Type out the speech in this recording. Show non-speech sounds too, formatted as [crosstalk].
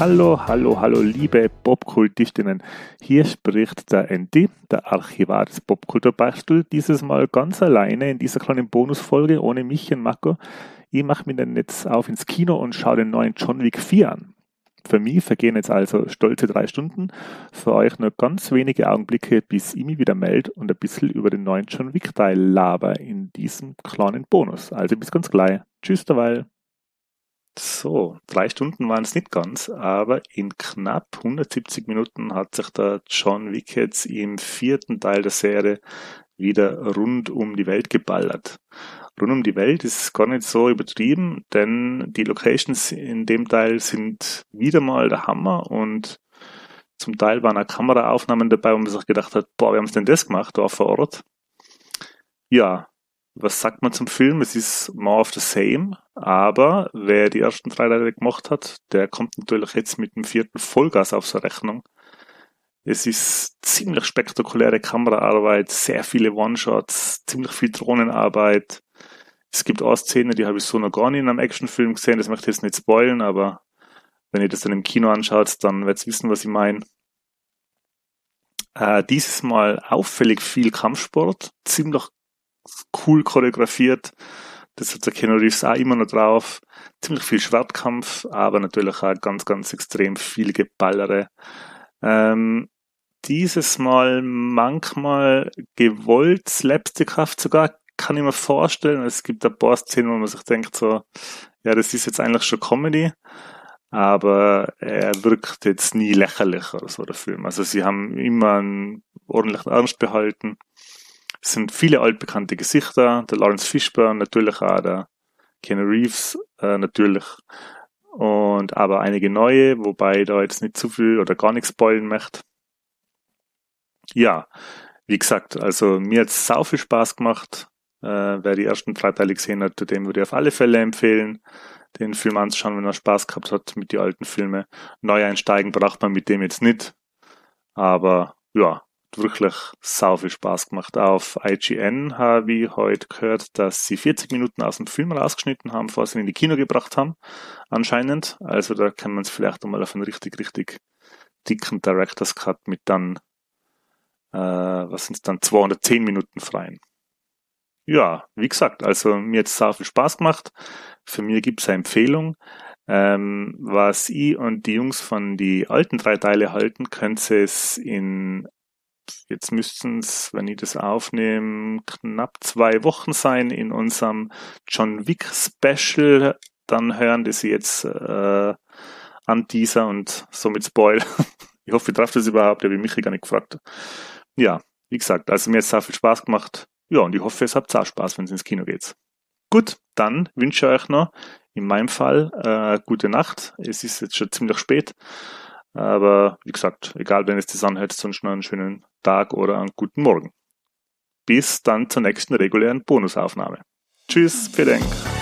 Hallo, hallo, hallo, liebe Popkultistinnen. Hier spricht der Andy, der Archivar des Popkulturbastel, dieses Mal ganz alleine in dieser kleinen Bonusfolge ohne mich und Marco. Ich mache mir dann jetzt auf ins Kino und schaue den neuen John Wick 4 an. Für mich vergehen jetzt also stolze drei Stunden, für euch nur ganz wenige Augenblicke, bis ich mich wieder melde und ein bisschen über den neuen John Wick Teil laber in diesem kleinen Bonus. Also bis ganz gleich. Tschüss derweil. So, drei Stunden waren es nicht ganz, aber in knapp 170 Minuten hat sich der John Wick jetzt im vierten Teil der Serie wieder rund um die Welt geballert. Rund um die Welt ist gar nicht so übertrieben, denn die Locations in dem Teil sind wieder mal der Hammer und zum Teil waren auch Kameraaufnahmen dabei, wo man sich gedacht hat, boah, wie haben sie denn das gemacht, da vor Ort? Ja, was sagt man zum Film? Es ist more of the same, aber wer die ersten drei Teile gemacht hat, der kommt natürlich jetzt mit dem vierten Vollgas auf seine Rechnung. Es ist ziemlich spektakuläre Kameraarbeit, sehr viele One-Shots, ziemlich viel Drohnenarbeit. Es gibt auch Szenen, die habe ich so noch gar nicht in einem Actionfilm gesehen, das möchte ich jetzt nicht spoilen, aber wenn ihr das dann im Kino anschaut, dann werdet ihr wissen, was ich meine. Äh, dieses Mal auffällig viel Kampfsport, ziemlich cool choreografiert. Das hat der Keanu Reeves auch immer noch drauf. Ziemlich viel Schwertkampf, aber natürlich auch ganz, ganz extrem viel Geballere. Ähm, dieses Mal manchmal gewollt, slapstickhaft sogar, kann ich mir vorstellen. Es gibt ein paar Szenen, wo man sich denkt so, ja, das ist jetzt eigentlich schon Comedy, aber er wirkt jetzt nie lächerlich oder so, der Film. Also sie haben immer einen ordentlichen Ernst behalten. Es sind viele altbekannte Gesichter, der Lawrence Fishburne, natürlich auch der Keanu Reeves, äh, natürlich. Und aber einige neue, wobei ich da jetzt nicht zu viel oder gar nichts spoilen möchte. Ja, wie gesagt, also mir hat es sau viel Spaß gemacht. Äh, wer die ersten drei Teile gesehen hat, dem würde ich auf alle Fälle empfehlen, den Film anzuschauen, wenn er Spaß gehabt hat mit den alten Filmen. Neu einsteigen braucht man mit dem jetzt nicht. Aber ja, wirklich sau viel Spaß gemacht. Auf IGN habe ich heute gehört, dass sie 40 Minuten aus dem Film rausgeschnitten haben, bevor sie ihn in die Kino gebracht haben, anscheinend. Also da kann man es vielleicht einmal auf einen richtig, richtig dicken Director's Cut mit dann, äh, was sind es dann, 210 Minuten freien. Ja, wie gesagt, also mir hat es sau viel Spaß gemacht. Für mich gibt es eine Empfehlung. Ähm, was ich und die Jungs von die alten drei Teile halten, könnt ihr es in jetzt müssten es, wenn ich das aufnehme, knapp zwei Wochen sein in unserem John Wick Special. Dann hören das jetzt äh, an dieser und somit Spoil. [laughs] ich hoffe, ihr trefft das überhaupt, habe ich mich gar nicht gefragt. Ja, wie gesagt, also mir hat es sehr viel Spaß gemacht. Ja, und ich hoffe, es habt auch Spaß, wenn es ins Kino geht. Gut, dann wünsche ich euch noch in meinem Fall äh, gute Nacht. Es ist jetzt schon ziemlich spät. Aber wie gesagt, egal, wenn es das anhört, sonst noch einen schönen Tag oder einen guten Morgen. Bis dann zur nächsten regulären Bonusaufnahme. Tschüss, vielen Dank.